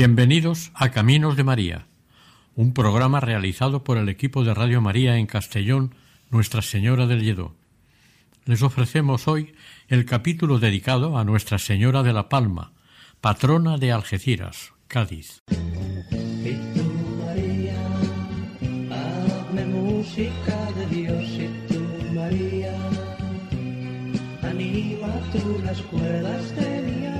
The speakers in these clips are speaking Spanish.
Bienvenidos a Caminos de María, un programa realizado por el equipo de Radio María en Castellón, Nuestra Señora del Lledó. Les ofrecemos hoy el capítulo dedicado a Nuestra Señora de la Palma, patrona de Algeciras, Cádiz. Las cuerdas de mi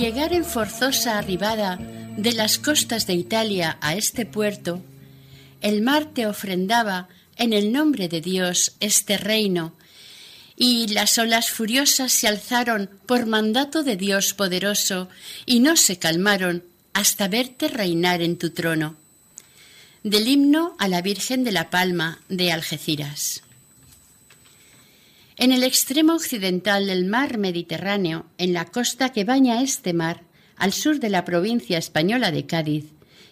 llegar en forzosa arribada de las costas de Italia a este puerto, el mar te ofrendaba en el nombre de Dios este reino, y las olas furiosas se alzaron por mandato de Dios poderoso y no se calmaron hasta verte reinar en tu trono. Del himno a la Virgen de la Palma de Algeciras. En el extremo occidental del mar Mediterráneo, en la costa que baña este mar, al sur de la provincia española de Cádiz,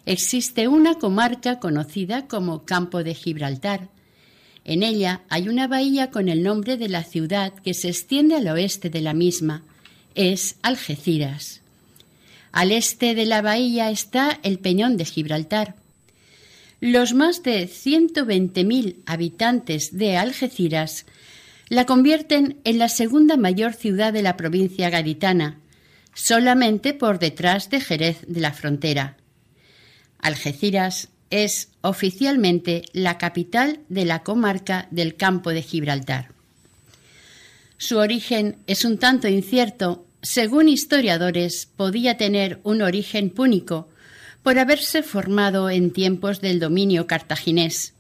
existe una comarca conocida como Campo de Gibraltar. En ella hay una bahía con el nombre de la ciudad que se extiende al oeste de la misma. Es Algeciras. Al este de la bahía está el Peñón de Gibraltar. Los más de 120.000 habitantes de Algeciras la convierten en la segunda mayor ciudad de la provincia gaditana, solamente por detrás de Jerez de la Frontera. Algeciras es oficialmente la capital de la comarca del Campo de Gibraltar. Su origen es un tanto incierto. Según historiadores, podía tener un origen púnico por haberse formado en tiempos del dominio cartaginés.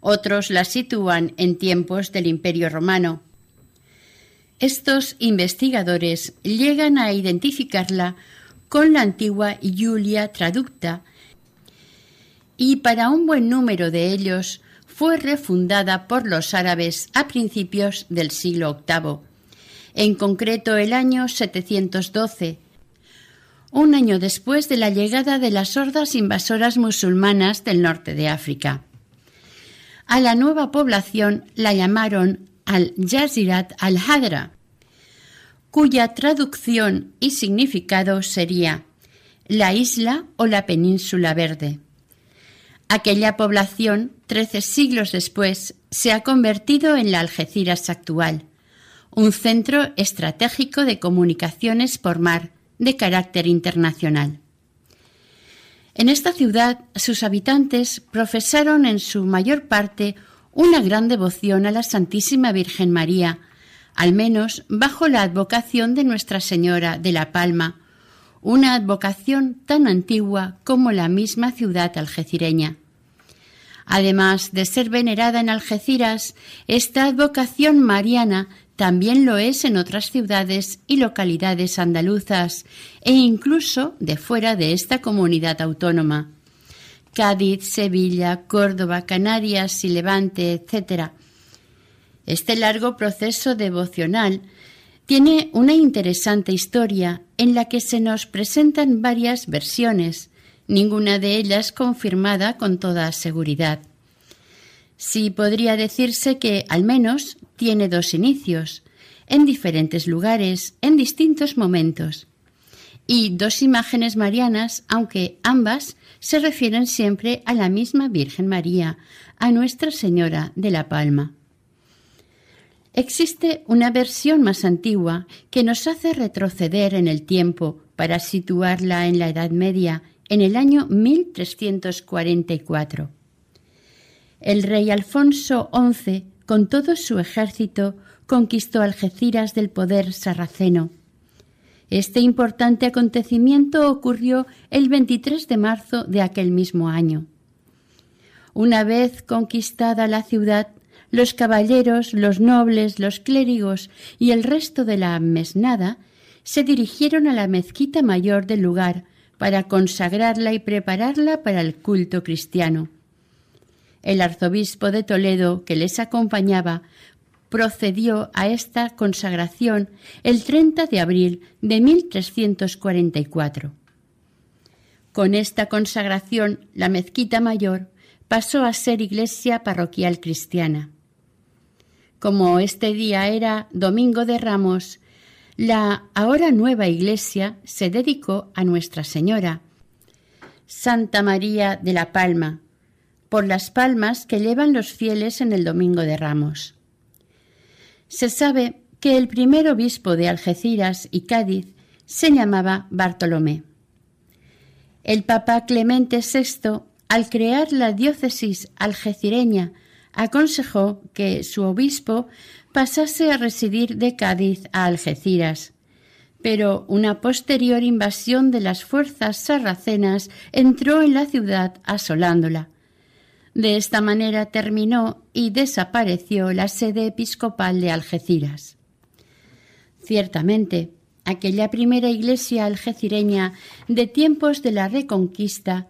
Otros la sitúan en tiempos del Imperio romano. Estos investigadores llegan a identificarla con la antigua Julia Traducta y para un buen número de ellos fue refundada por los árabes a principios del siglo VIII, en concreto el año 712, un año después de la llegada de las hordas invasoras musulmanas del norte de África. A la nueva población la llamaron al-Jazirat al-Hadra, cuya traducción y significado sería la isla o la península verde. Aquella población, trece siglos después, se ha convertido en la Algeciras actual, un centro estratégico de comunicaciones por mar de carácter internacional. En esta ciudad, sus habitantes profesaron en su mayor parte una gran devoción a la Santísima Virgen María, al menos bajo la advocación de Nuestra Señora de la Palma, una advocación tan antigua como la misma ciudad algecireña. Además de ser venerada en Algeciras, esta advocación mariana también lo es en otras ciudades y localidades andaluzas e incluso de fuera de esta comunidad autónoma. Cádiz, Sevilla, Córdoba, Canarias y Levante, etc. Este largo proceso devocional tiene una interesante historia en la que se nos presentan varias versiones, ninguna de ellas confirmada con toda seguridad. Sí podría decirse que al menos tiene dos inicios, en diferentes lugares, en distintos momentos, y dos imágenes marianas, aunque ambas se refieren siempre a la misma Virgen María, a Nuestra Señora de la Palma. Existe una versión más antigua que nos hace retroceder en el tiempo para situarla en la Edad Media, en el año 1344. El rey Alfonso XI, con todo su ejército, conquistó Algeciras del poder sarraceno. Este importante acontecimiento ocurrió el 23 de marzo de aquel mismo año. Una vez conquistada la ciudad, los caballeros, los nobles, los clérigos y el resto de la mesnada se dirigieron a la mezquita mayor del lugar para consagrarla y prepararla para el culto cristiano. El arzobispo de Toledo, que les acompañaba, procedió a esta consagración el 30 de abril de 1344. Con esta consagración, la mezquita mayor pasó a ser iglesia parroquial cristiana. Como este día era Domingo de Ramos, la ahora nueva iglesia se dedicó a Nuestra Señora, Santa María de la Palma, por las palmas que llevan los fieles en el Domingo de Ramos. Se sabe que el primer obispo de Algeciras y Cádiz se llamaba Bartolomé. El Papa Clemente VI, al crear la diócesis algecireña, aconsejó que su obispo pasase a residir de Cádiz a Algeciras. Pero una posterior invasión de las fuerzas sarracenas entró en la ciudad asolándola. De esta manera terminó y desapareció la sede episcopal de Algeciras. Ciertamente, aquella primera iglesia algecireña de tiempos de la Reconquista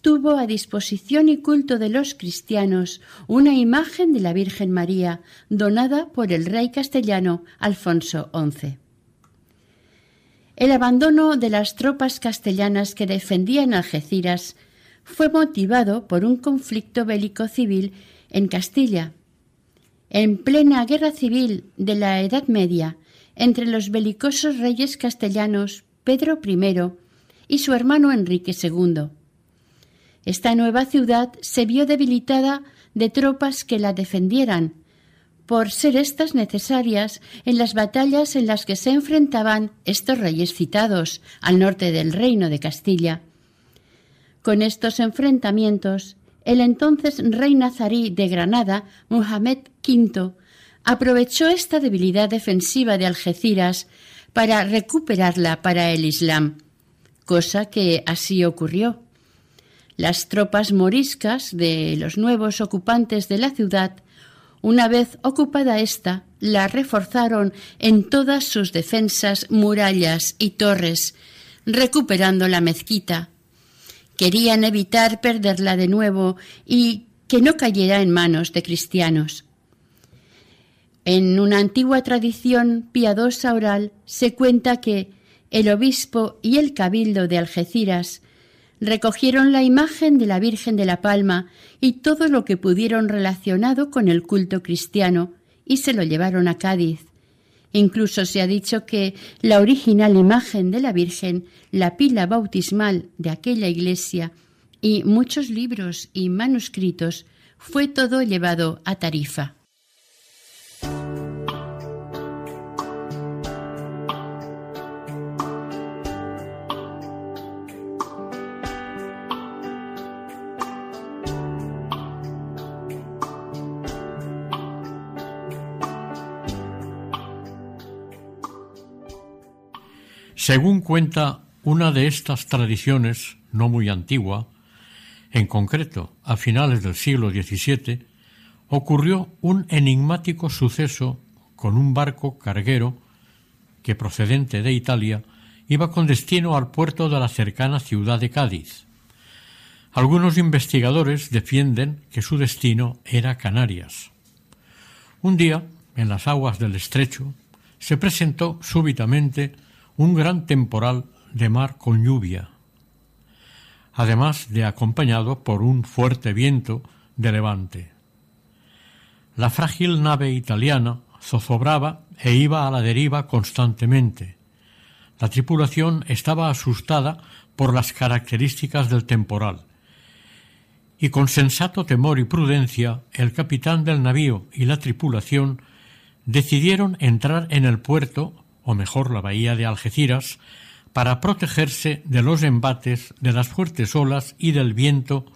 tuvo a disposición y culto de los cristianos una imagen de la Virgen María donada por el rey castellano Alfonso XI. El abandono de las tropas castellanas que defendían Algeciras fue motivado por un conflicto bélico civil en Castilla. En plena guerra civil de la Edad Media entre los belicosos reyes castellanos Pedro I y su hermano Enrique II. Esta nueva ciudad se vio debilitada de tropas que la defendieran, por ser éstas necesarias en las batallas en las que se enfrentaban estos reyes citados al norte del reino de Castilla. Con estos enfrentamientos, el entonces rey nazarí de Granada, Muhammad V, aprovechó esta debilidad defensiva de Algeciras para recuperarla para el Islam, cosa que así ocurrió. Las tropas moriscas de los nuevos ocupantes de la ciudad, una vez ocupada ésta, la reforzaron en todas sus defensas, murallas y torres, recuperando la mezquita, Querían evitar perderla de nuevo y que no cayera en manos de cristianos. En una antigua tradición piadosa oral se cuenta que el obispo y el cabildo de Algeciras recogieron la imagen de la Virgen de la Palma y todo lo que pudieron relacionado con el culto cristiano y se lo llevaron a Cádiz. Incluso se ha dicho que la original imagen de la Virgen, la pila bautismal de aquella iglesia y muchos libros y manuscritos fue todo llevado a Tarifa. Según cuenta una de estas tradiciones, no muy antigua, en concreto a finales del siglo XVII, ocurrió un enigmático suceso con un barco carguero que, procedente de Italia, iba con destino al puerto de la cercana ciudad de Cádiz. Algunos investigadores defienden que su destino era Canarias. Un día, en las aguas del estrecho, se presentó súbitamente un gran temporal de mar con lluvia, además de acompañado por un fuerte viento de levante. La frágil nave italiana zozobraba e iba a la deriva constantemente. La tripulación estaba asustada por las características del temporal, y con sensato temor y prudencia el capitán del navío y la tripulación decidieron entrar en el puerto, o mejor la bahía de Algeciras, para protegerse de los embates de las fuertes olas y del viento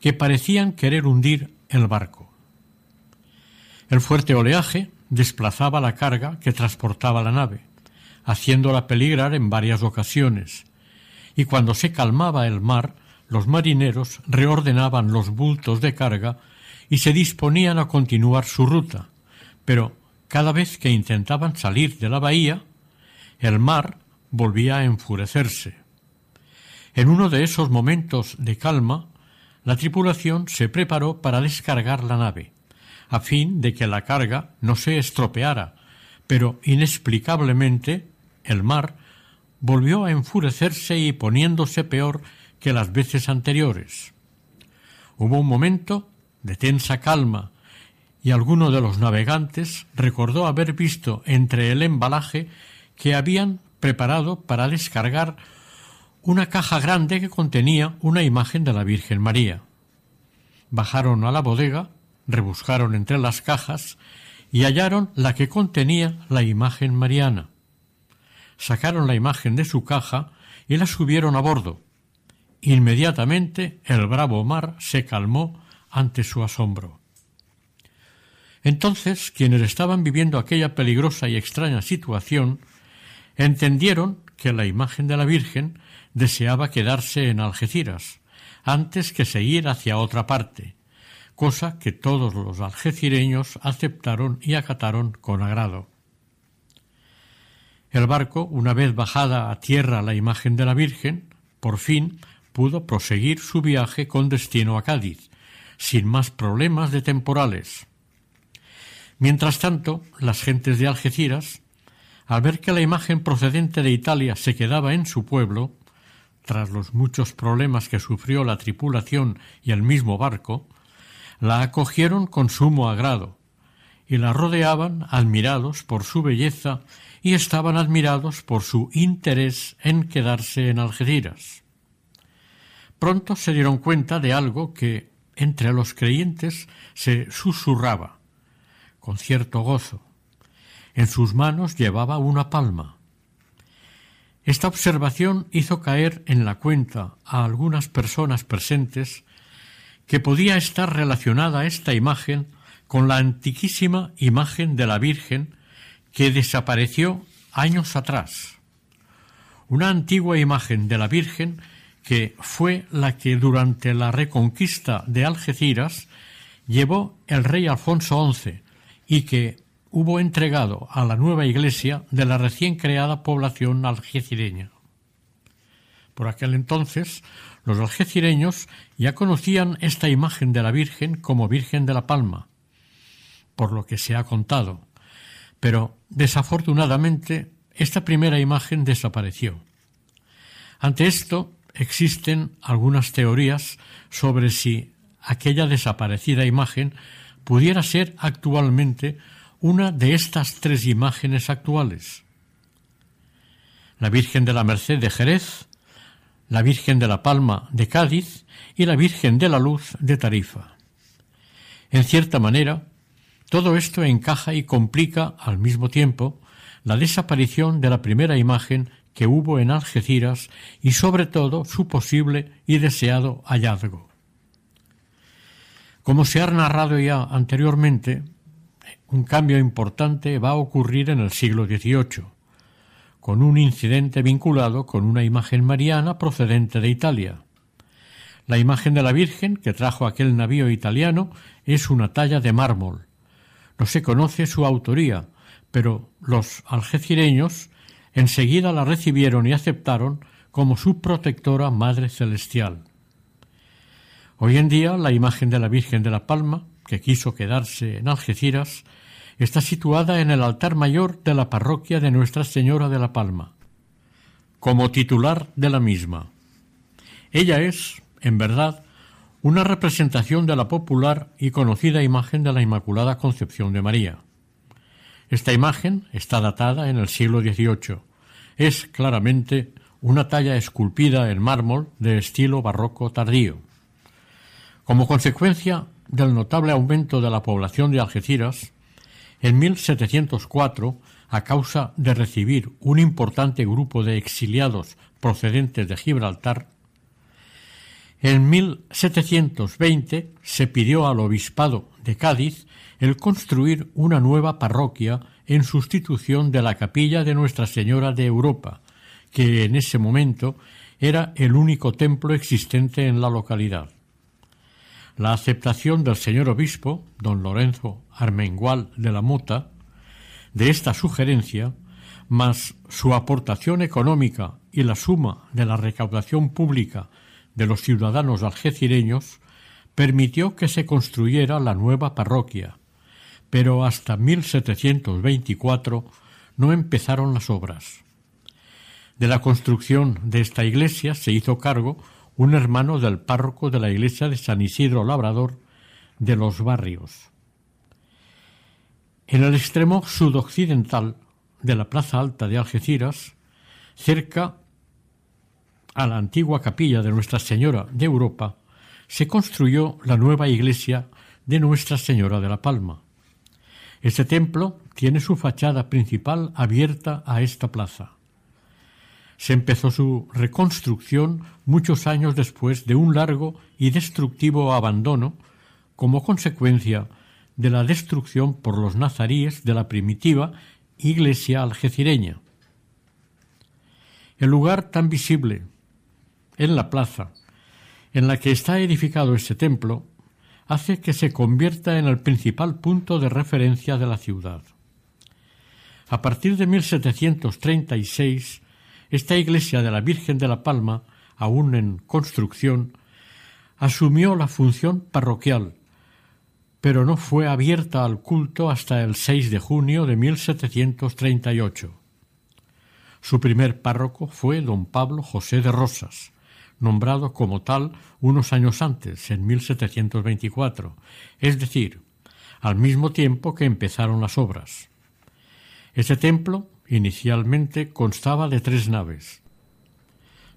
que parecían querer hundir el barco. El fuerte oleaje desplazaba la carga que transportaba la nave, haciéndola peligrar en varias ocasiones, y cuando se calmaba el mar, los marineros reordenaban los bultos de carga y se disponían a continuar su ruta, pero cada vez que intentaban salir de la bahía, el mar volvía a enfurecerse. En uno de esos momentos de calma, la tripulación se preparó para descargar la nave, a fin de que la carga no se estropeara, pero inexplicablemente el mar volvió a enfurecerse y poniéndose peor que las veces anteriores. Hubo un momento de tensa calma y alguno de los navegantes recordó haber visto entre el embalaje que habían preparado para descargar una caja grande que contenía una imagen de la Virgen María. Bajaron a la bodega, rebuscaron entre las cajas y hallaron la que contenía la imagen mariana. Sacaron la imagen de su caja y la subieron a bordo. Inmediatamente el bravo mar se calmó ante su asombro. Entonces quienes estaban viviendo aquella peligrosa y extraña situación entendieron que la imagen de la Virgen deseaba quedarse en Algeciras antes que seguir hacia otra parte, cosa que todos los algecireños aceptaron y acataron con agrado. El barco, una vez bajada a tierra la imagen de la Virgen, por fin pudo proseguir su viaje con destino a Cádiz, sin más problemas de temporales. Mientras tanto, las gentes de Algeciras, al ver que la imagen procedente de Italia se quedaba en su pueblo, tras los muchos problemas que sufrió la tripulación y el mismo barco, la acogieron con sumo agrado, y la rodeaban admirados por su belleza y estaban admirados por su interés en quedarse en Algeciras. Pronto se dieron cuenta de algo que entre los creyentes se susurraba, con cierto gozo. En sus manos llevaba una palma. Esta observación hizo caer en la cuenta a algunas personas presentes que podía estar relacionada esta imagen con la antiquísima imagen de la Virgen que desapareció años atrás. Una antigua imagen de la Virgen que fue la que durante la reconquista de Algeciras llevó el rey Alfonso XI y que hubo entregado a la nueva iglesia de la recién creada población algecireña. Por aquel entonces, los algecireños ya conocían esta imagen de la Virgen como Virgen de la Palma, por lo que se ha contado, pero desafortunadamente esta primera imagen desapareció. Ante esto, existen algunas teorías sobre si aquella desaparecida imagen pudiera ser actualmente una de estas tres imágenes actuales. La Virgen de la Merced de Jerez, la Virgen de la Palma de Cádiz y la Virgen de la Luz de Tarifa. En cierta manera, todo esto encaja y complica al mismo tiempo la desaparición de la primera imagen que hubo en Algeciras y sobre todo su posible y deseado hallazgo. Como se ha narrado ya anteriormente, un cambio importante va a ocurrir en el siglo XVIII, con un incidente vinculado con una imagen mariana procedente de Italia. La imagen de la Virgen que trajo aquel navío italiano es una talla de mármol. No se conoce su autoría, pero los algecireños enseguida la recibieron y aceptaron como su protectora Madre Celestial. Hoy en día la imagen de la Virgen de la Palma, que quiso quedarse en Algeciras, está situada en el altar mayor de la parroquia de Nuestra Señora de la Palma, como titular de la misma. Ella es, en verdad, una representación de la popular y conocida imagen de la Inmaculada Concepción de María. Esta imagen está datada en el siglo XVIII. Es claramente una talla esculpida en mármol de estilo barroco tardío. Como consecuencia del notable aumento de la población de Algeciras, En 1704, a causa de recibir un importante grupo de exiliados procedentes de Gibraltar, en 1720 se pidió al obispado de Cádiz el construir una nueva parroquia en sustitución de la capilla de Nuestra Señora de Europa, que en ese momento era el único templo existente en la localidad. La aceptación del señor obispo, don Lorenzo Armengual de la Mota, de esta sugerencia, más su aportación económica y la suma de la recaudación pública de los ciudadanos algecireños, permitió que se construyera la nueva parroquia, pero hasta 1724 no empezaron las obras. De la construcción de esta iglesia se hizo cargo un hermano del párroco de la iglesia de San Isidro Labrador de los Barrios. En el extremo sudoccidental de la Plaza Alta de Algeciras, cerca a la antigua capilla de Nuestra Señora de Europa, se construyó la nueva iglesia de Nuestra Señora de la Palma. Este templo tiene su fachada principal abierta a esta plaza. Se empezó su reconstrucción muchos años después de un largo y destructivo abandono como consecuencia de la destrucción por los nazaríes de la primitiva iglesia algecireña. El lugar tan visible en la plaza en la que está edificado este templo hace que se convierta en el principal punto de referencia de la ciudad. A partir de 1736, esta iglesia de la Virgen de la Palma, aún en construcción, asumió la función parroquial, pero no fue abierta al culto hasta el 6 de junio de 1738. Su primer párroco fue don Pablo José de Rosas, nombrado como tal unos años antes, en 1724, es decir, al mismo tiempo que empezaron las obras. Ese templo inicialmente constaba de tres naves.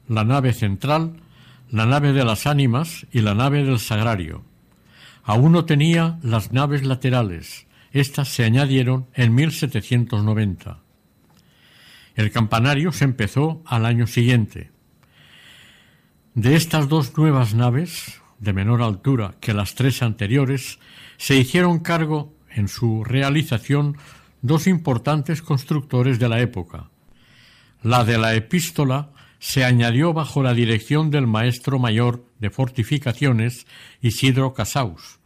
La nave central, la nave de las ánimas y la nave del sagrario. Aún no tenía las naves laterales. Estas se añadieron en 1790. El campanario se empezó al año siguiente. De estas dos nuevas naves, de menor altura que las tres anteriores, se hicieron cargo en su realización dos importantes constructores de la época. La de la epístola se añadió bajo la dirección del maestro mayor de fortificaciones Isidro Casaus,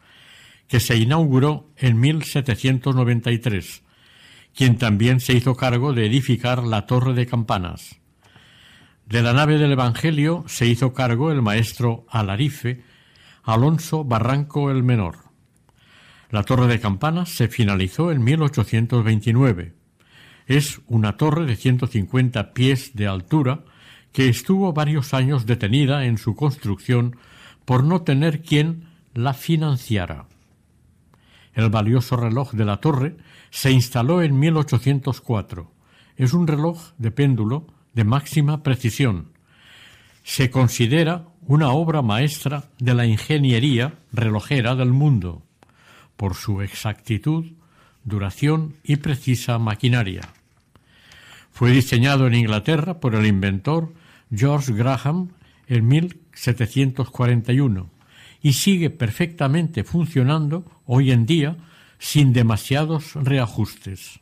que se inauguró en 1793, quien también se hizo cargo de edificar la torre de campanas. De la nave del Evangelio se hizo cargo el maestro Alarife, Alonso Barranco el Menor. La torre de campanas se finalizó en 1829. Es una torre de 150 pies de altura que estuvo varios años detenida en su construcción por no tener quien la financiara. El valioso reloj de la torre se instaló en 1804. Es un reloj de péndulo de máxima precisión. Se considera una obra maestra de la ingeniería relojera del mundo, por su exactitud, duración y precisa maquinaria. Fue diseñado en Inglaterra por el inventor George Graham en 1741 y sigue perfectamente funcionando hoy en día sin demasiados reajustes.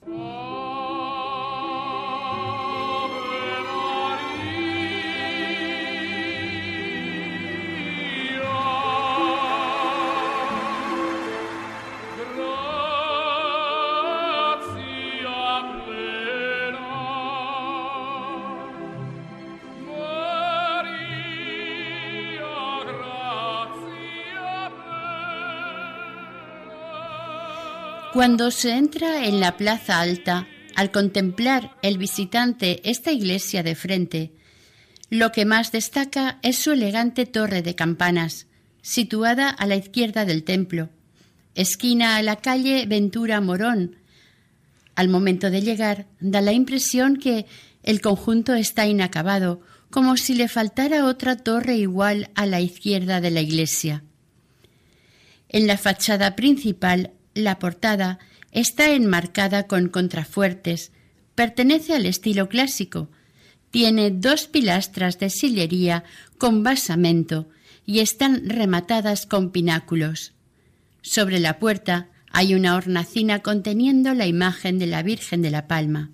Cuando se entra en la plaza alta, al contemplar el visitante esta iglesia de frente, lo que más destaca es su elegante torre de campanas, situada a la izquierda del templo, esquina a la calle Ventura Morón. Al momento de llegar, da la impresión que el conjunto está inacabado, como si le faltara otra torre igual a la izquierda de la iglesia. En la fachada principal la portada Está enmarcada con contrafuertes, pertenece al estilo clásico, tiene dos pilastras de sillería con basamento y están rematadas con pináculos. Sobre la puerta hay una hornacina conteniendo la imagen de la Virgen de la Palma.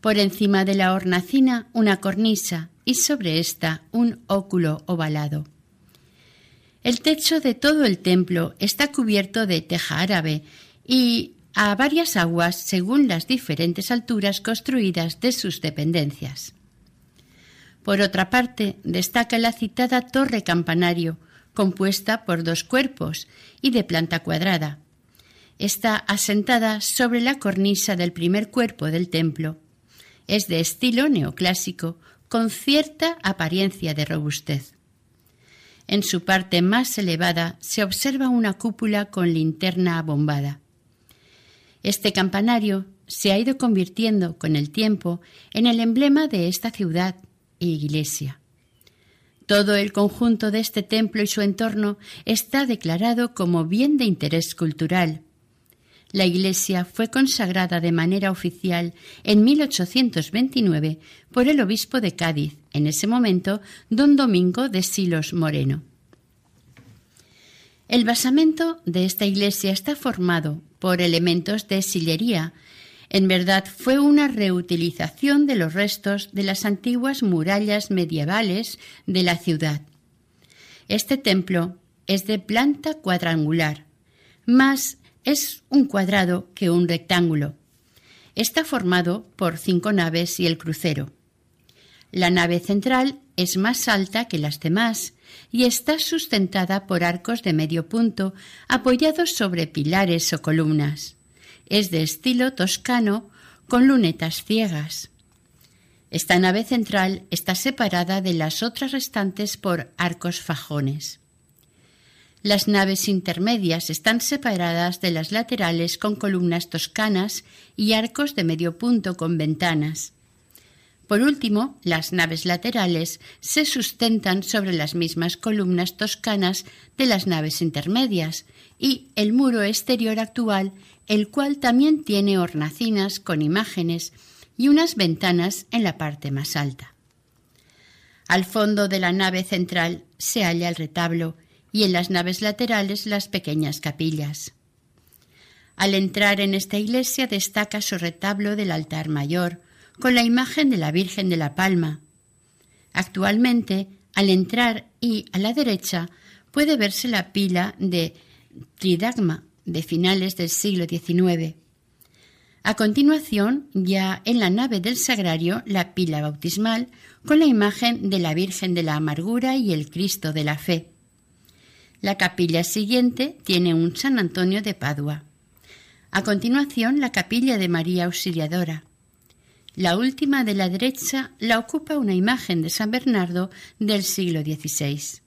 Por encima de la hornacina una cornisa y sobre esta un óculo ovalado. El techo de todo el templo está cubierto de teja árabe y a varias aguas según las diferentes alturas construidas de sus dependencias. Por otra parte, destaca la citada torre campanario, compuesta por dos cuerpos y de planta cuadrada. Está asentada sobre la cornisa del primer cuerpo del templo. Es de estilo neoclásico, con cierta apariencia de robustez. En su parte más elevada se observa una cúpula con linterna abombada. Este campanario se ha ido convirtiendo con el tiempo en el emblema de esta ciudad e iglesia. Todo el conjunto de este templo y su entorno está declarado como bien de interés cultural. La iglesia fue consagrada de manera oficial en 1829 por el obispo de Cádiz, en ese momento don Domingo de Silos Moreno. El basamento de esta iglesia está formado por elementos de sillería. En verdad fue una reutilización de los restos de las antiguas murallas medievales de la ciudad. Este templo es de planta cuadrangular, más es un cuadrado que un rectángulo. Está formado por cinco naves y el crucero. La nave central es más alta que las demás y está sustentada por arcos de medio punto apoyados sobre pilares o columnas. Es de estilo toscano con lunetas ciegas. Esta nave central está separada de las otras restantes por arcos fajones. Las naves intermedias están separadas de las laterales con columnas toscanas y arcos de medio punto con ventanas. Por último, las naves laterales se sustentan sobre las mismas columnas toscanas de las naves intermedias y el muro exterior actual, el cual también tiene hornacinas con imágenes y unas ventanas en la parte más alta. Al fondo de la nave central se halla el retablo y en las naves laterales las pequeñas capillas. Al entrar en esta iglesia destaca su retablo del altar mayor, con la imagen de la Virgen de la Palma. Actualmente, al entrar y a la derecha puede verse la pila de Tridagma de finales del siglo XIX. A continuación, ya en la nave del sagrario, la pila bautismal con la imagen de la Virgen de la Amargura y el Cristo de la Fe. La capilla siguiente tiene un San Antonio de Padua. A continuación, la capilla de María Auxiliadora. La última de la derecha la ocupa una imagen de San Bernardo del siglo XVI.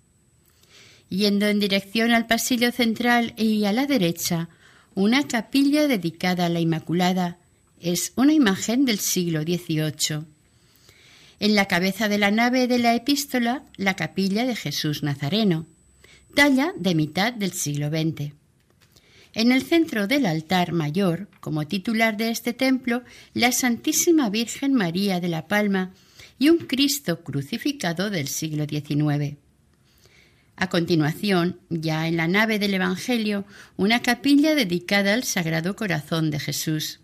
Yendo en dirección al pasillo central y a la derecha, una capilla dedicada a la Inmaculada. Es una imagen del siglo XVIII. En la cabeza de la nave de la epístola, la capilla de Jesús Nazareno, talla de mitad del siglo XX. En el centro del altar mayor, como titular de este templo, la Santísima Virgen María de la Palma y un Cristo crucificado del siglo XIX. A continuación, ya en la nave del Evangelio, una capilla dedicada al Sagrado Corazón de Jesús.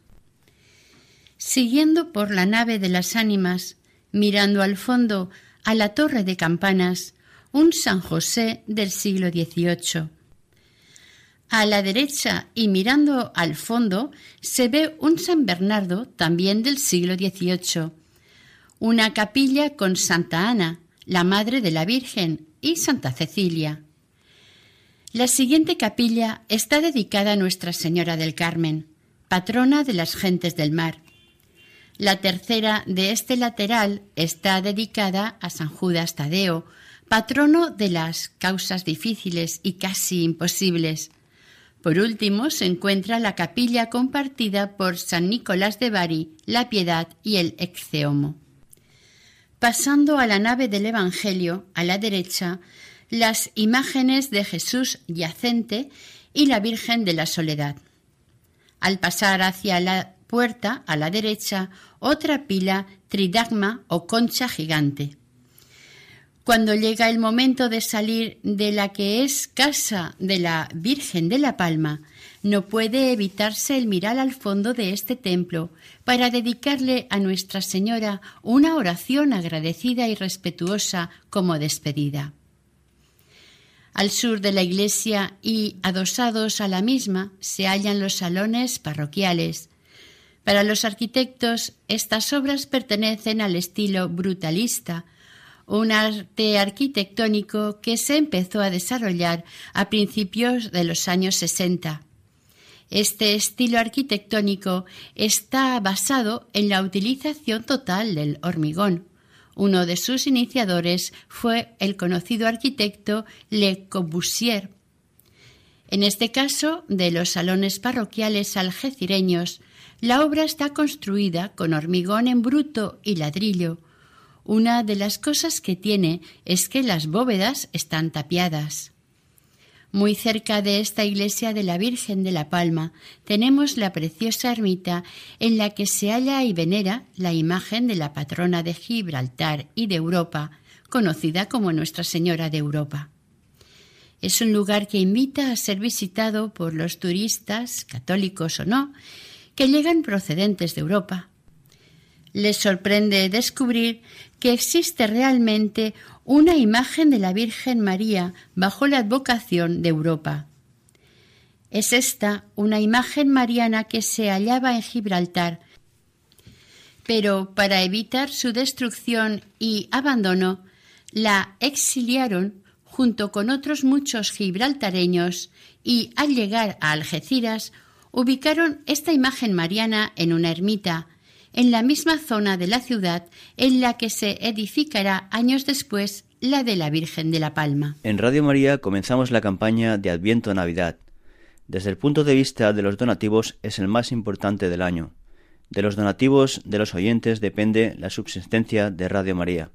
Siguiendo por la nave de las ánimas, mirando al fondo a la torre de campanas, un San José del siglo XVIII a la derecha y mirando al fondo se ve un San Bernardo, también del siglo XVIII, una capilla con Santa Ana, la Madre de la Virgen, y Santa Cecilia. La siguiente capilla está dedicada a Nuestra Señora del Carmen, patrona de las gentes del mar. La tercera de este lateral está dedicada a San Judas Tadeo, patrono de las causas difíciles y casi imposibles. Por último, se encuentra la capilla compartida por San Nicolás de Bari, la Piedad y el Exceomo. Pasando a la nave del Evangelio, a la derecha, las imágenes de Jesús yacente y la Virgen de la Soledad. Al pasar hacia la puerta, a la derecha, otra pila tridagma o concha gigante. Cuando llega el momento de salir de la que es casa de la Virgen de la Palma, no puede evitarse el mirar al fondo de este templo para dedicarle a Nuestra Señora una oración agradecida y respetuosa como despedida. Al sur de la iglesia y adosados a la misma se hallan los salones parroquiales. Para los arquitectos, estas obras pertenecen al estilo brutalista, un arte arquitectónico que se empezó a desarrollar a principios de los años 60. Este estilo arquitectónico está basado en la utilización total del hormigón. Uno de sus iniciadores fue el conocido arquitecto Le Corbusier. En este caso, de los salones parroquiales algecireños, la obra está construida con hormigón en bruto y ladrillo, una de las cosas que tiene es que las bóvedas están tapiadas. Muy cerca de esta iglesia de la Virgen de la Palma tenemos la preciosa ermita en la que se halla y venera la imagen de la patrona de Gibraltar y de Europa, conocida como Nuestra Señora de Europa. Es un lugar que invita a ser visitado por los turistas, católicos o no, que llegan procedentes de Europa. Les sorprende descubrir que existe realmente una imagen de la Virgen María bajo la advocación de Europa. Es esta una imagen mariana que se hallaba en Gibraltar, pero para evitar su destrucción y abandono, la exiliaron junto con otros muchos gibraltareños y al llegar a Algeciras ubicaron esta imagen mariana en una ermita en la misma zona de la ciudad en la que se edificará años después la de la Virgen de la Palma. En Radio María comenzamos la campaña de Adviento Navidad. Desde el punto de vista de los donativos es el más importante del año. De los donativos de los oyentes depende la subsistencia de Radio María.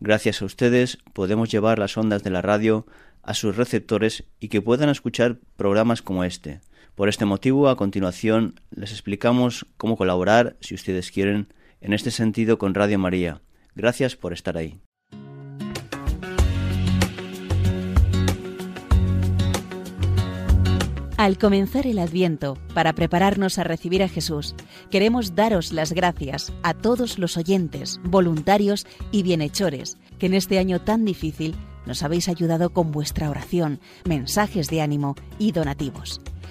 Gracias a ustedes podemos llevar las ondas de la radio a sus receptores y que puedan escuchar programas como este. Por este motivo, a continuación, les explicamos cómo colaborar, si ustedes quieren, en este sentido con Radio María. Gracias por estar ahí. Al comenzar el Adviento, para prepararnos a recibir a Jesús, queremos daros las gracias a todos los oyentes, voluntarios y bienhechores que en este año tan difícil nos habéis ayudado con vuestra oración, mensajes de ánimo y donativos.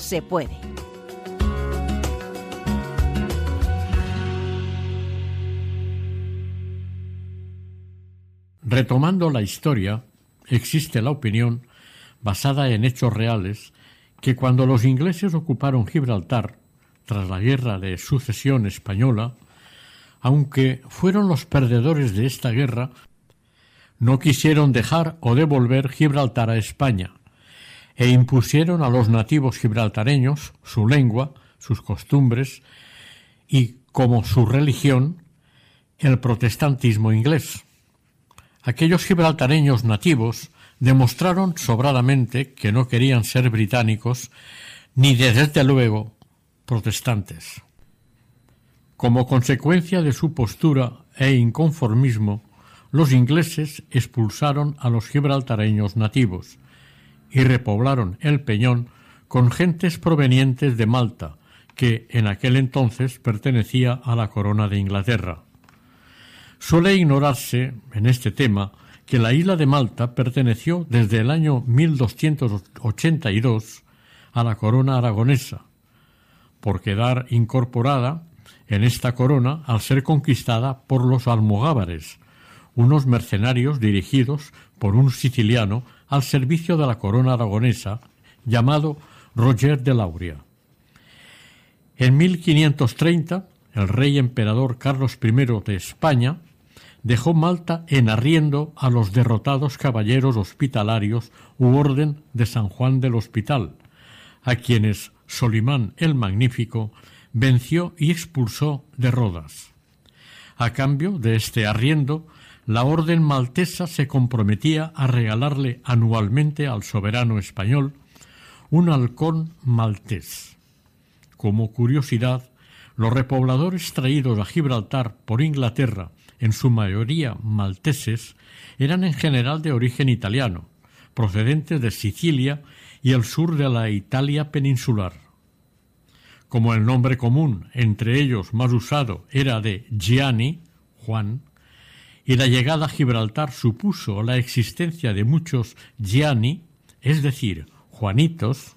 se puede. Retomando la historia, existe la opinión, basada en hechos reales, que cuando los ingleses ocuparon Gibraltar, tras la guerra de sucesión española, aunque fueron los perdedores de esta guerra, no quisieron dejar o devolver Gibraltar a España, e impusieron a los nativos gibraltareños su lengua, sus costumbres y, como su religión, el protestantismo inglés. Aquellos gibraltareños nativos demostraron sobradamente que no querían ser británicos ni desde luego protestantes. Como consecuencia de su postura e inconformismo, los ingleses expulsaron a los gibraltareños nativos, y repoblaron el peñón con gentes provenientes de Malta, que en aquel entonces pertenecía a la corona de Inglaterra. Suele ignorarse en este tema que la isla de Malta perteneció desde el año 1282 a la corona aragonesa, por quedar incorporada en esta corona al ser conquistada por los almogávares, unos mercenarios dirigidos por un siciliano al servicio de la corona aragonesa llamado Roger de Lauria. En 1530, el rey emperador Carlos I de España dejó Malta en arriendo a los derrotados caballeros hospitalarios u orden de San Juan del Hospital, a quienes Solimán el Magnífico venció y expulsó de Rodas. A cambio de este arriendo, la orden maltesa se comprometía a regalarle anualmente al soberano español un halcón maltés. Como curiosidad, los repobladores traídos a Gibraltar por Inglaterra, en su mayoría malteses, eran en general de origen italiano, procedentes de Sicilia y el sur de la Italia peninsular. Como el nombre común entre ellos más usado era de Gianni, Juan, y la llegada a Gibraltar supuso la existencia de muchos Gianni, es decir, Juanitos,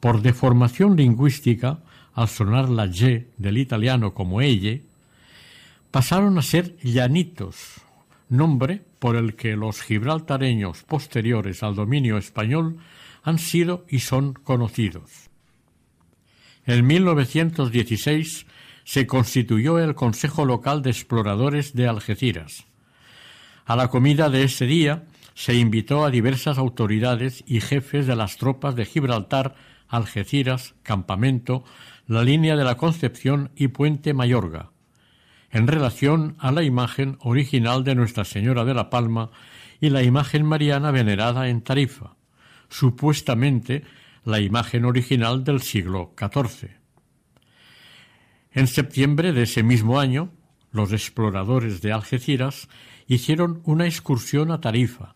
por deformación lingüística, al sonar la Y del italiano como elle, pasaron a ser llanitos, nombre por el que los gibraltareños posteriores al dominio español han sido y son conocidos. En 1916 se constituyó el Consejo Local de Exploradores de Algeciras. A la comida de ese día se invitó a diversas autoridades y jefes de las tropas de Gibraltar, Algeciras, Campamento, la línea de la Concepción y Puente Mayorga, en relación a la imagen original de Nuestra Señora de la Palma y la imagen mariana venerada en Tarifa, supuestamente la imagen original del siglo XIV. En septiembre de ese mismo año, los exploradores de Algeciras hicieron una excursión a Tarifa,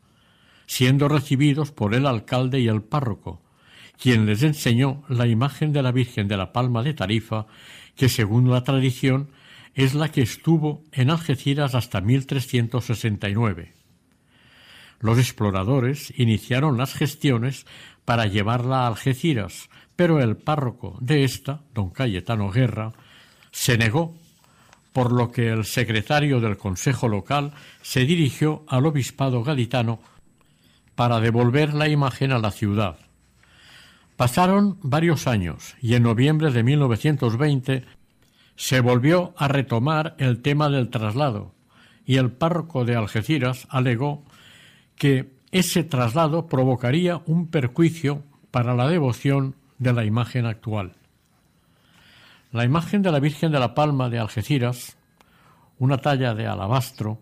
siendo recibidos por el alcalde y el párroco, quien les enseñó la imagen de la Virgen de la Palma de Tarifa, que según la tradición es la que estuvo en Algeciras hasta 1369. Los exploradores iniciaron las gestiones para llevarla a Algeciras, pero el párroco de esta, don Cayetano Guerra, se negó, por lo que el secretario del Consejo Local se dirigió al obispado gaditano para devolver la imagen a la ciudad. Pasaron varios años y en noviembre de 1920 se volvió a retomar el tema del traslado y el párroco de Algeciras alegó que ese traslado provocaría un perjuicio para la devoción de la imagen actual. La imagen de la Virgen de la Palma de Algeciras, una talla de alabastro,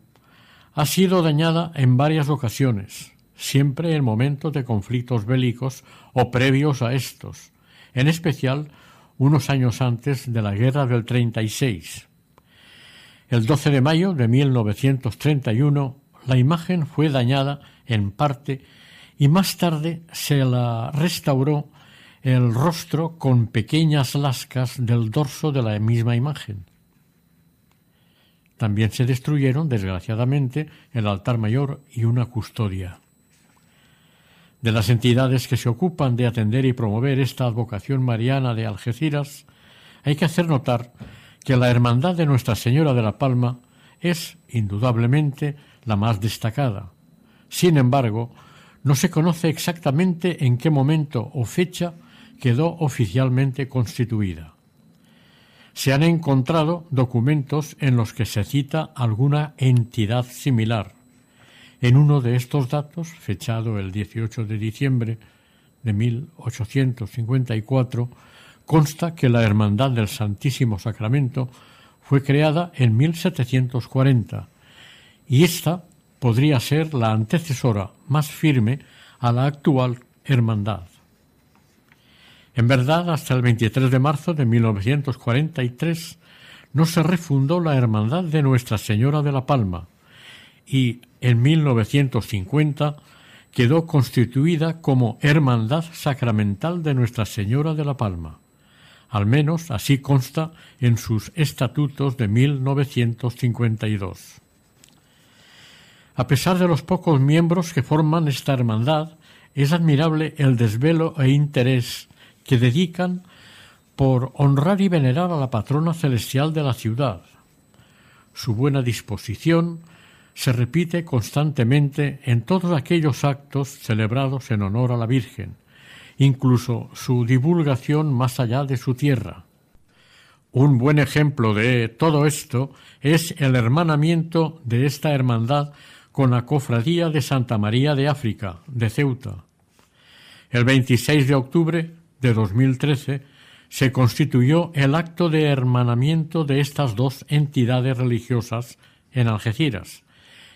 ha sido dañada en varias ocasiones, siempre en momentos de conflictos bélicos o previos a estos, en especial unos años antes de la Guerra del 36. El 12 de mayo de 1931 la imagen fue dañada en parte y más tarde se la restauró el rostro con pequeñas lascas del dorso de la misma imagen. También se destruyeron, desgraciadamente, el altar mayor y una custodia. De las entidades que se ocupan de atender y promover esta advocación mariana de Algeciras, hay que hacer notar que la Hermandad de Nuestra Señora de la Palma es, indudablemente, la más destacada. Sin embargo, no se conoce exactamente en qué momento o fecha quedó oficialmente constituida. Se han encontrado documentos en los que se cita alguna entidad similar, en uno de estos datos, fechado el 18 de diciembre de 1854, consta que la Hermandad del Santísimo Sacramento fue creada en 1740 y esta podría ser la antecesora más firme a la actual hermandad. En verdad, hasta el 23 de marzo de 1943 no se refundó la Hermandad de Nuestra Señora de la Palma y en 1950 quedó constituida como Hermandad Sacramental de Nuestra Señora de la Palma, Al menos así consta en sus estatutos de 1952. A pesar de los pocos miembros que forman esta hermandad, es admirable el desvelo e interés que dedican por honrar y venerar a la patrona celestial de la ciudad. Su buena disposición se repite constantemente en todos aquellos actos celebrados en honor a la Virgen, incluso su divulgación más allá de su tierra. Un buen ejemplo de todo esto es el hermanamiento de esta hermandad con la Cofradía de Santa María de África, de Ceuta. El 26 de octubre de 2013 se constituyó el acto de hermanamiento de estas dos entidades religiosas en Algeciras,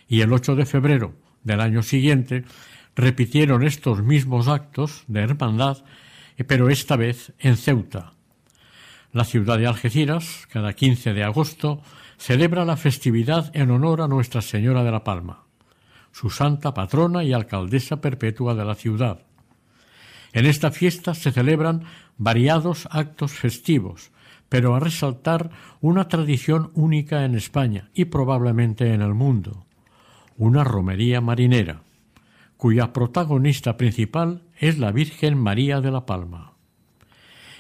y el 8 de febrero del año siguiente repitieron estos mismos actos de hermandad, pero esta vez en Ceuta. La ciudad de Algeciras, cada 15 de agosto, celebra la festividad en honor a Nuestra Señora de la Palma, su santa patrona y alcaldesa perpetua de la ciudad. En esta fiesta se celebran variados actos festivos, pero a resaltar una tradición única en España y probablemente en el mundo, una romería marinera cuya protagonista principal es la Virgen María de la Palma.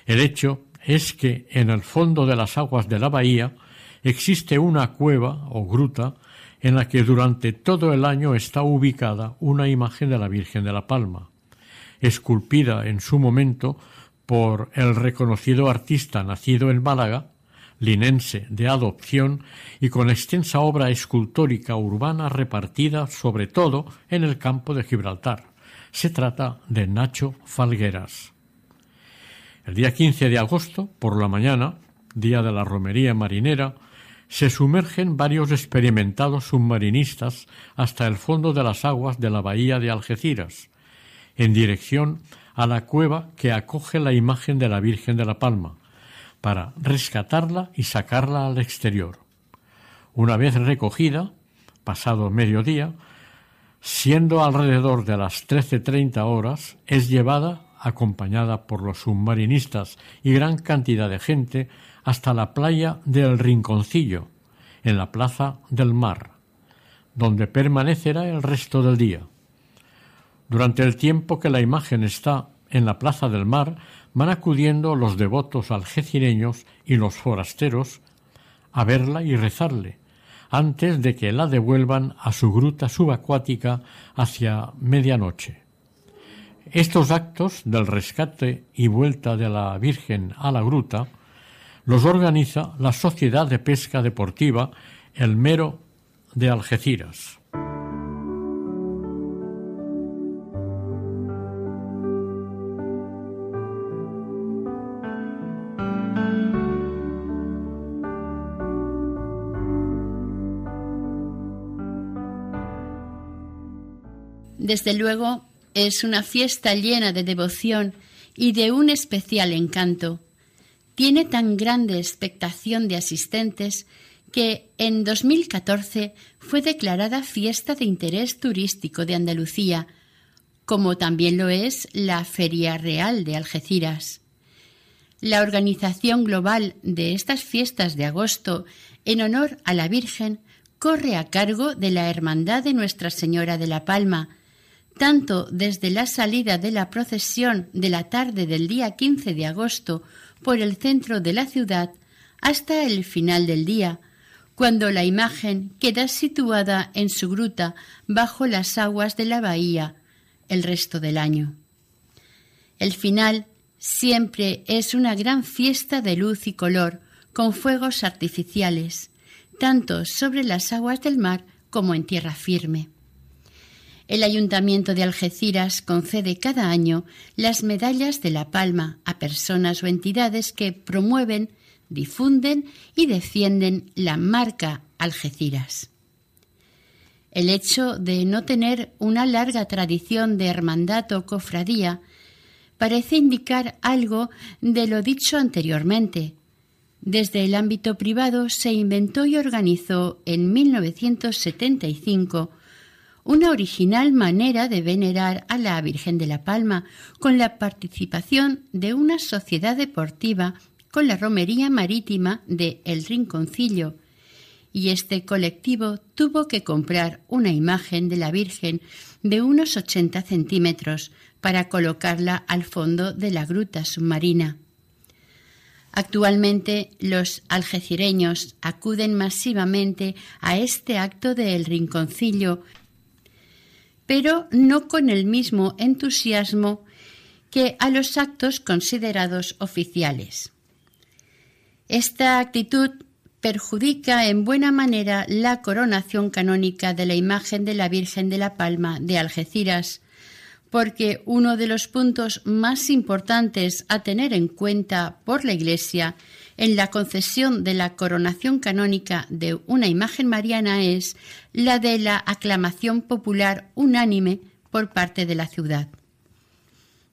El hecho es que en el fondo de las aguas de la bahía existe una cueva o gruta en la que durante todo el año está ubicada una imagen de la Virgen de la Palma, esculpida en su momento por el reconocido artista nacido en Málaga, linense de adopción y con extensa obra escultórica urbana repartida sobre todo en el campo de Gibraltar. Se trata de Nacho Falgueras. El día 15 de agosto, por la mañana, día de la romería marinera, se sumergen varios experimentados submarinistas hasta el fondo de las aguas de la bahía de Algeciras, en dirección a la cueva que acoge la imagen de la Virgen de la Palma, para rescatarla y sacarla al exterior. Una vez recogida, pasado mediodía, siendo alrededor de las trece treinta horas, es llevada, acompañada por los submarinistas y gran cantidad de gente, hasta la playa del Rinconcillo, en la plaza del mar, donde permanecerá el resto del día. Durante el tiempo que la imagen está en la plaza del mar, van acudiendo los devotos algecireños y los forasteros a verla y rezarle, antes de que la devuelvan a su gruta subacuática hacia medianoche. Estos actos del rescate y vuelta de la Virgen a la gruta los organiza la Sociedad de Pesca Deportiva El Mero de Algeciras. Desde luego, es una fiesta llena de devoción y de un especial encanto. Tiene tan grande expectación de asistentes que en 2014 fue declarada fiesta de interés turístico de Andalucía, como también lo es la Feria Real de Algeciras. La organización global de estas fiestas de agosto en honor a la Virgen corre a cargo de la Hermandad de Nuestra Señora de la Palma, tanto desde la salida de la procesión de la tarde del día 15 de agosto por el centro de la ciudad hasta el final del día, cuando la imagen queda situada en su gruta bajo las aguas de la bahía el resto del año. El final siempre es una gran fiesta de luz y color, con fuegos artificiales, tanto sobre las aguas del mar como en tierra firme. El Ayuntamiento de Algeciras concede cada año las medallas de la Palma a personas o entidades que promueven, difunden y defienden la marca Algeciras. El hecho de no tener una larga tradición de hermandad o cofradía parece indicar algo de lo dicho anteriormente. Desde el ámbito privado se inventó y organizó en 1975 una original manera de venerar a la Virgen de la Palma, con la participación de una sociedad deportiva con la romería marítima de El Rinconcillo, y este colectivo tuvo que comprar una imagen de la Virgen de unos 80 centímetros para colocarla al fondo de la gruta submarina. Actualmente los algecireños acuden masivamente a este acto de El Rinconcillo, pero no con el mismo entusiasmo que a los actos considerados oficiales. Esta actitud perjudica en buena manera la coronación canónica de la imagen de la Virgen de la Palma de Algeciras, porque uno de los puntos más importantes a tener en cuenta por la Iglesia en la concesión de la coronación canónica de una imagen mariana es la de la aclamación popular unánime por parte de la ciudad.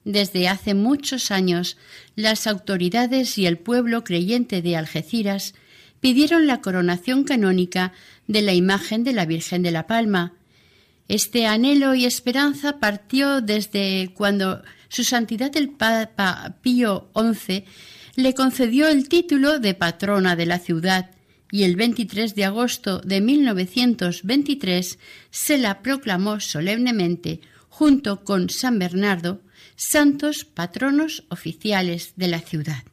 Desde hace muchos años, las autoridades y el pueblo creyente de Algeciras pidieron la coronación canónica de la imagen de la Virgen de la Palma. Este anhelo y esperanza partió desde cuando Su Santidad el Papa Pío XI le concedió el título de patrona de la ciudad y el 23 de agosto de 1923 se la proclamó solemnemente junto con San Bernardo santos patronos oficiales de la ciudad.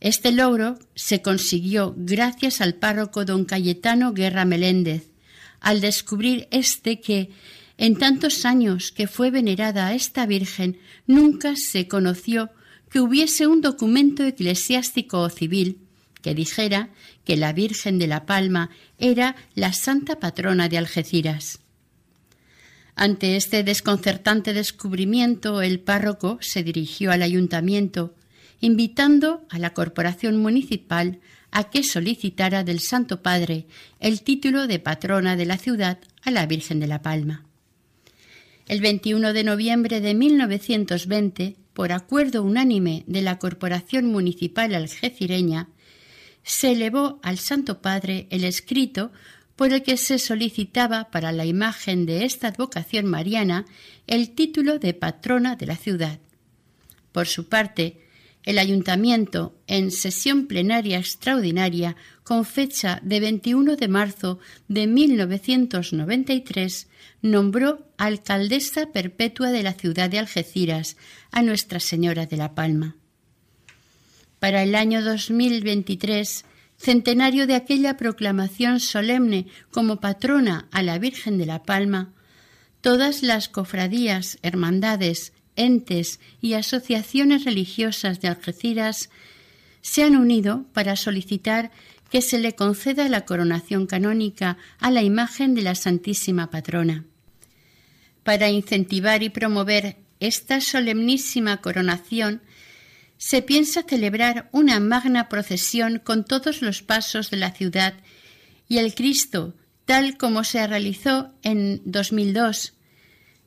Este logro se consiguió gracias al párroco don Cayetano Guerra Meléndez, al descubrir este que, en tantos años que fue venerada esta Virgen, nunca se conoció que hubiese un documento eclesiástico o civil que dijera que la Virgen de la Palma era la santa patrona de Algeciras. Ante este desconcertante descubrimiento, el párroco se dirigió al ayuntamiento, invitando a la corporación municipal a que solicitara del Santo Padre el título de patrona de la ciudad a la Virgen de la Palma. El 21 de noviembre de 1920, por acuerdo unánime de la Corporación Municipal Algecireña, se elevó al Santo Padre el escrito por el que se solicitaba para la imagen de esta advocación mariana el título de patrona de la ciudad. Por su parte, el ayuntamiento, en sesión plenaria extraordinaria con fecha de 21 de marzo de 1993, nombró alcaldesa perpetua de la ciudad de Algeciras a Nuestra Señora de la Palma. Para el año 2023, centenario de aquella proclamación solemne como patrona a la Virgen de la Palma, todas las cofradías, hermandades, entes y asociaciones religiosas de Algeciras se han unido para solicitar que se le conceda la coronación canónica a la imagen de la Santísima Patrona. Para incentivar y promover esta solemnísima coronación, se piensa celebrar una magna procesión con todos los pasos de la ciudad y el Cristo, tal como se realizó en 2002.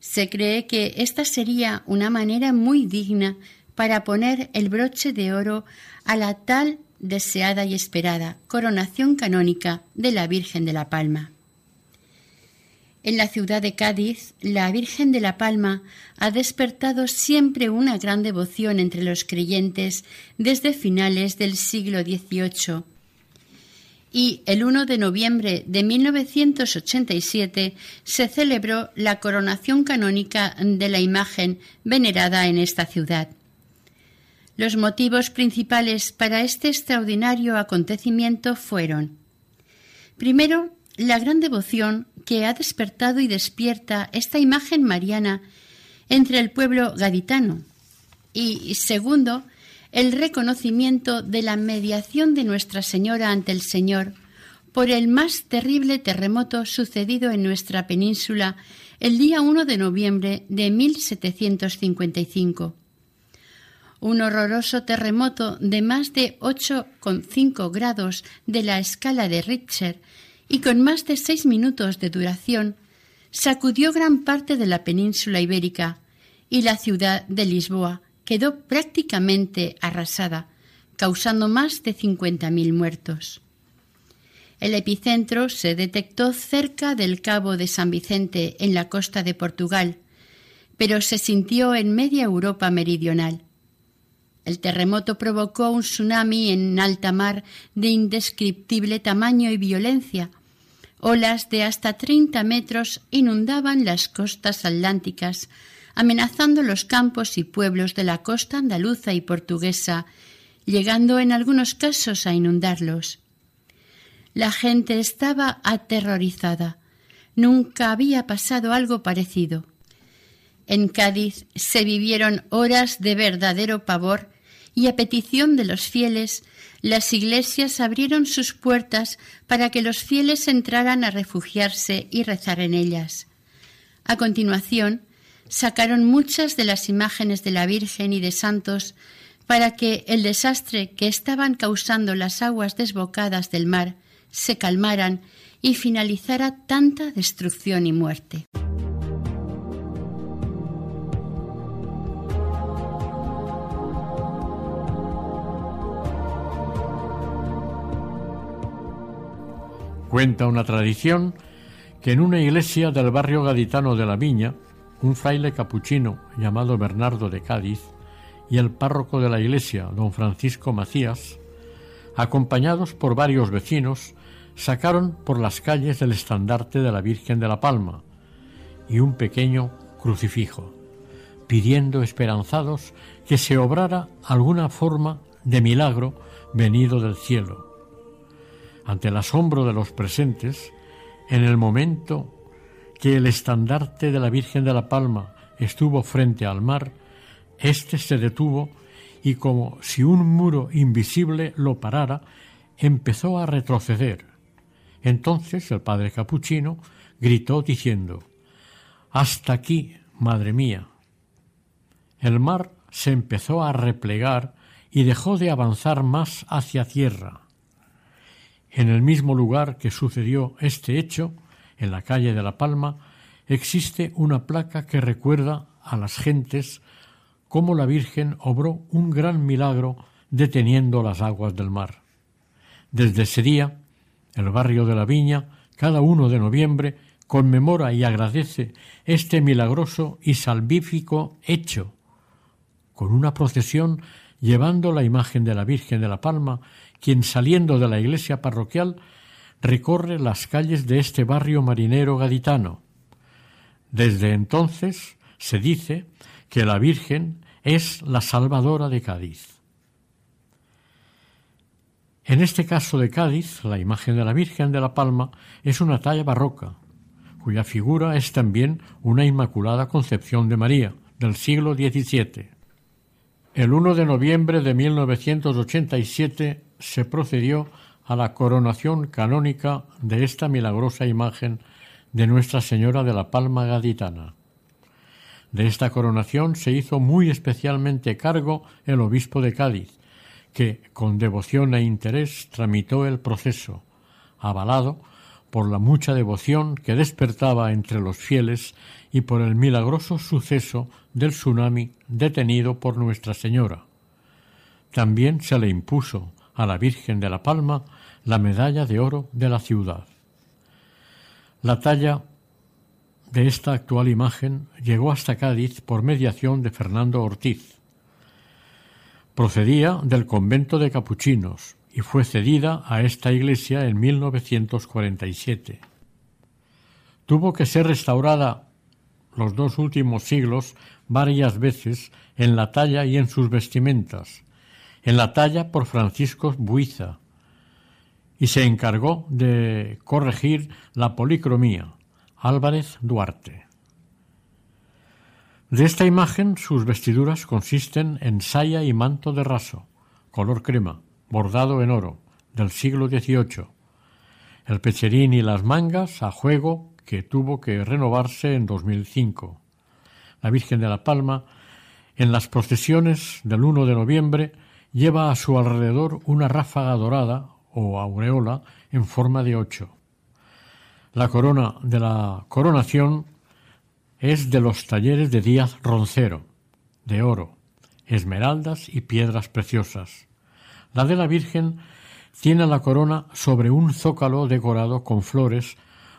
Se cree que esta sería una manera muy digna para poner el broche de oro a la tal deseada y esperada coronación canónica de la Virgen de la Palma. En la ciudad de Cádiz, la Virgen de la Palma ha despertado siempre una gran devoción entre los creyentes desde finales del siglo XVIII. Y el 1 de noviembre de 1987 se celebró la coronación canónica de la imagen venerada en esta ciudad. Los motivos principales para este extraordinario acontecimiento fueron, primero, la gran devoción que ha despertado y despierta esta imagen mariana entre el pueblo gaditano. Y segundo, el reconocimiento de la mediación de Nuestra Señora ante el Señor por el más terrible terremoto sucedido en nuestra península el día 1 de noviembre de 1755. Un horroroso terremoto de más de 8,5 grados de la escala de Richter y con más de seis minutos de duración, sacudió gran parte de la península ibérica y la ciudad de Lisboa quedó prácticamente arrasada, causando más de 50.000 muertos. El epicentro se detectó cerca del Cabo de San Vicente, en la costa de Portugal, pero se sintió en media Europa meridional. El terremoto provocó un tsunami en alta mar de indescriptible tamaño y violencia. Olas de hasta 30 metros inundaban las costas atlánticas, amenazando los campos y pueblos de la costa andaluza y portuguesa, llegando en algunos casos a inundarlos. La gente estaba aterrorizada. Nunca había pasado algo parecido. En Cádiz se vivieron horas de verdadero pavor y a petición de los fieles, las iglesias abrieron sus puertas para que los fieles entraran a refugiarse y rezar en ellas. A continuación, sacaron muchas de las imágenes de la Virgen y de santos para que el desastre que estaban causando las aguas desbocadas del mar se calmaran y finalizara tanta destrucción y muerte. Cuenta una tradición que en una iglesia del barrio gaditano de la Viña, un fraile capuchino llamado Bernardo de Cádiz y el párroco de la iglesia, don Francisco Macías, acompañados por varios vecinos, sacaron por las calles el estandarte de la Virgen de la Palma y un pequeño crucifijo, pidiendo esperanzados que se obrara alguna forma de milagro venido del cielo. Ante el asombro de los presentes, en el momento que el estandarte de la Virgen de la Palma estuvo frente al mar, éste se detuvo y como si un muro invisible lo parara, empezó a retroceder. Entonces el padre capuchino gritó diciendo Hasta aquí, madre mía. El mar se empezó a replegar y dejó de avanzar más hacia tierra. En el mismo lugar que sucedió este hecho, en la calle de La Palma, existe una placa que recuerda a las gentes cómo la Virgen obró un gran milagro deteniendo las aguas del mar. Desde ese día, el barrio de la Viña, cada uno de noviembre, conmemora y agradece este milagroso y salvífico hecho, con una procesión llevando la imagen de la Virgen de la Palma, quien saliendo de la iglesia parroquial recorre las calles de este barrio marinero gaditano. Desde entonces se dice que la Virgen es la Salvadora de Cádiz. En este caso de Cádiz, la imagen de la Virgen de la Palma es una talla barroca, cuya figura es también una Inmaculada Concepción de María, del siglo XVII. El 1 de noviembre de 1987 se procedió a la coronación canónica de esta milagrosa imagen de Nuestra Señora de la Palma Gaditana. De esta coronación se hizo muy especialmente cargo el obispo de Cádiz, que con devoción e interés tramitó el proceso, avalado por la mucha devoción que despertaba entre los fieles y por el milagroso suceso del tsunami detenido por Nuestra Señora. También se le impuso a la Virgen de la Palma la medalla de oro de la ciudad. La talla de esta actual imagen llegó hasta Cádiz por mediación de Fernando Ortiz. Procedía del convento de capuchinos y fue cedida a esta iglesia en 1947. Tuvo que ser restaurada los dos últimos siglos varias veces en la talla y en sus vestimentas, en la talla por Francisco Buiza, y se encargó de corregir la policromía, Álvarez Duarte. De esta imagen sus vestiduras consisten en saya y manto de raso, color crema, bordado en oro, del siglo XVIII. El pecherín y las mangas a juego que tuvo que renovarse en 2005. La Virgen de la Palma, en las procesiones del 1 de noviembre, lleva a su alrededor una ráfaga dorada o aureola en forma de ocho. La corona de la coronación es de los talleres de Díaz Roncero, de oro, esmeraldas y piedras preciosas. La de la Virgen tiene la corona sobre un zócalo decorado con flores,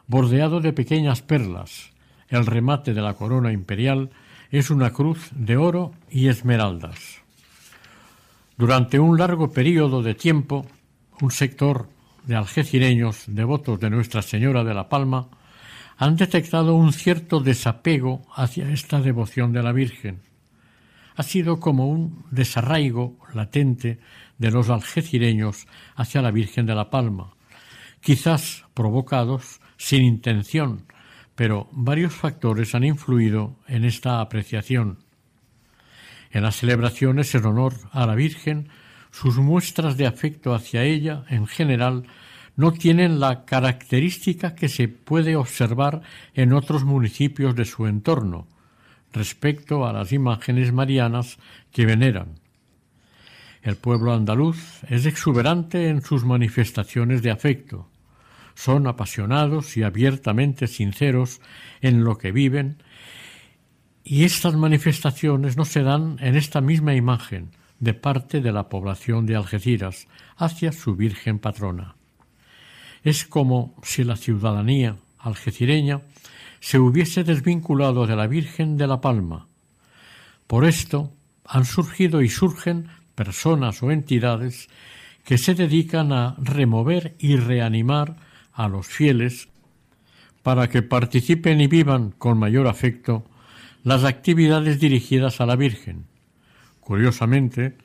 bordeado de pequeñas perlas. El remate de la corona imperial es una cruz de oro y esmeraldas. Durante un largo periodo de tiempo, un sector de algecireños devotos de Nuestra Señora de la Palma han detectado un cierto desapego hacia esta devoción de la Virgen. Ha sido como un desarraigo latente de los algecireños hacia la Virgen de la Palma, quizás provocados sin intención, pero varios factores han influido en esta apreciación. En las celebraciones en honor a la Virgen, sus muestras de afecto hacia ella, en general, no tienen la característica que se puede observar en otros municipios de su entorno respecto a las imágenes marianas que veneran. El pueblo andaluz es exuberante en sus manifestaciones de afecto. Son apasionados y abiertamente sinceros en lo que viven y estas manifestaciones no se dan en esta misma imagen de parte de la población de Algeciras hacia su Virgen patrona. Es como si la ciudadanía algecireña se hubiese desvinculado de la Virgen de la Palma. Por esto han surgido y surgen personas o entidades que se dedican a remover y reanimar a los fieles para que participen y vivan con mayor afecto las actividades dirigidas a la Virgen. Curiosamente,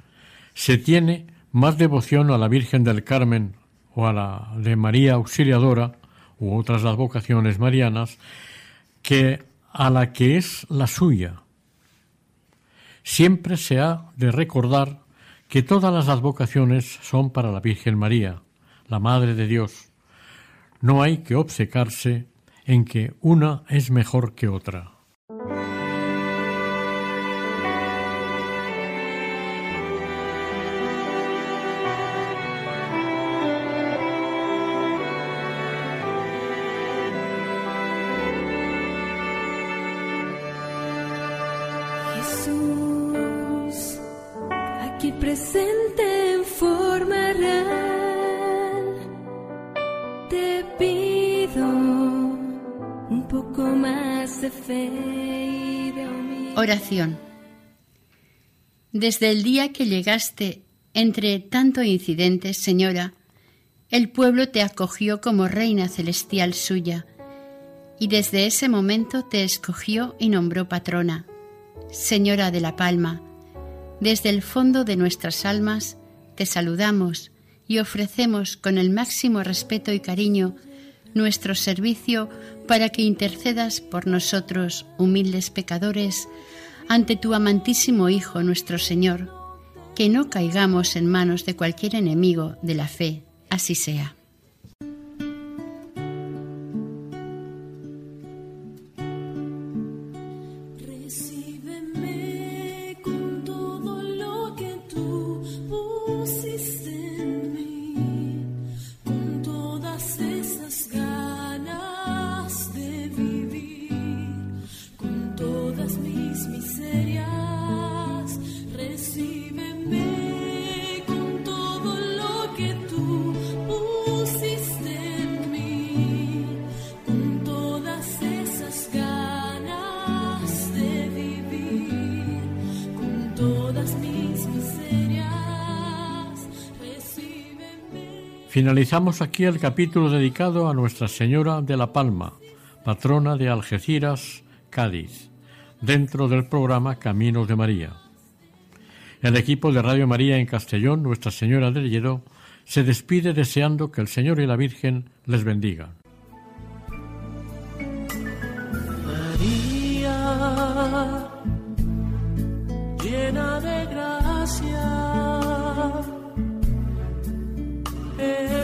se tiene más devoción a la Virgen del Carmen o a la de María Auxiliadora u otras advocaciones marianas que a la que es la suya. Siempre se ha de recordar que todas las advocaciones son para la Virgen María, la Madre de Dios. No hay que obcecarse en que una es mejor que otra. Desde el día que llegaste entre tanto incidentes, Señora, el pueblo te acogió como reina celestial suya, y desde ese momento te escogió y nombró patrona, Señora de la Palma. Desde el fondo de nuestras almas te saludamos y ofrecemos con el máximo respeto y cariño nuestro servicio para que intercedas por nosotros, humildes pecadores, ante tu amantísimo Hijo nuestro Señor, que no caigamos en manos de cualquier enemigo de la fe, así sea. Finalizamos aquí el capítulo dedicado a Nuestra Señora de la Palma, patrona de Algeciras, Cádiz, dentro del programa Caminos de María. El equipo de Radio María en Castellón, Nuestra Señora del Lledó, se despide deseando que el Señor y la Virgen les bendigan. María, llena de gracia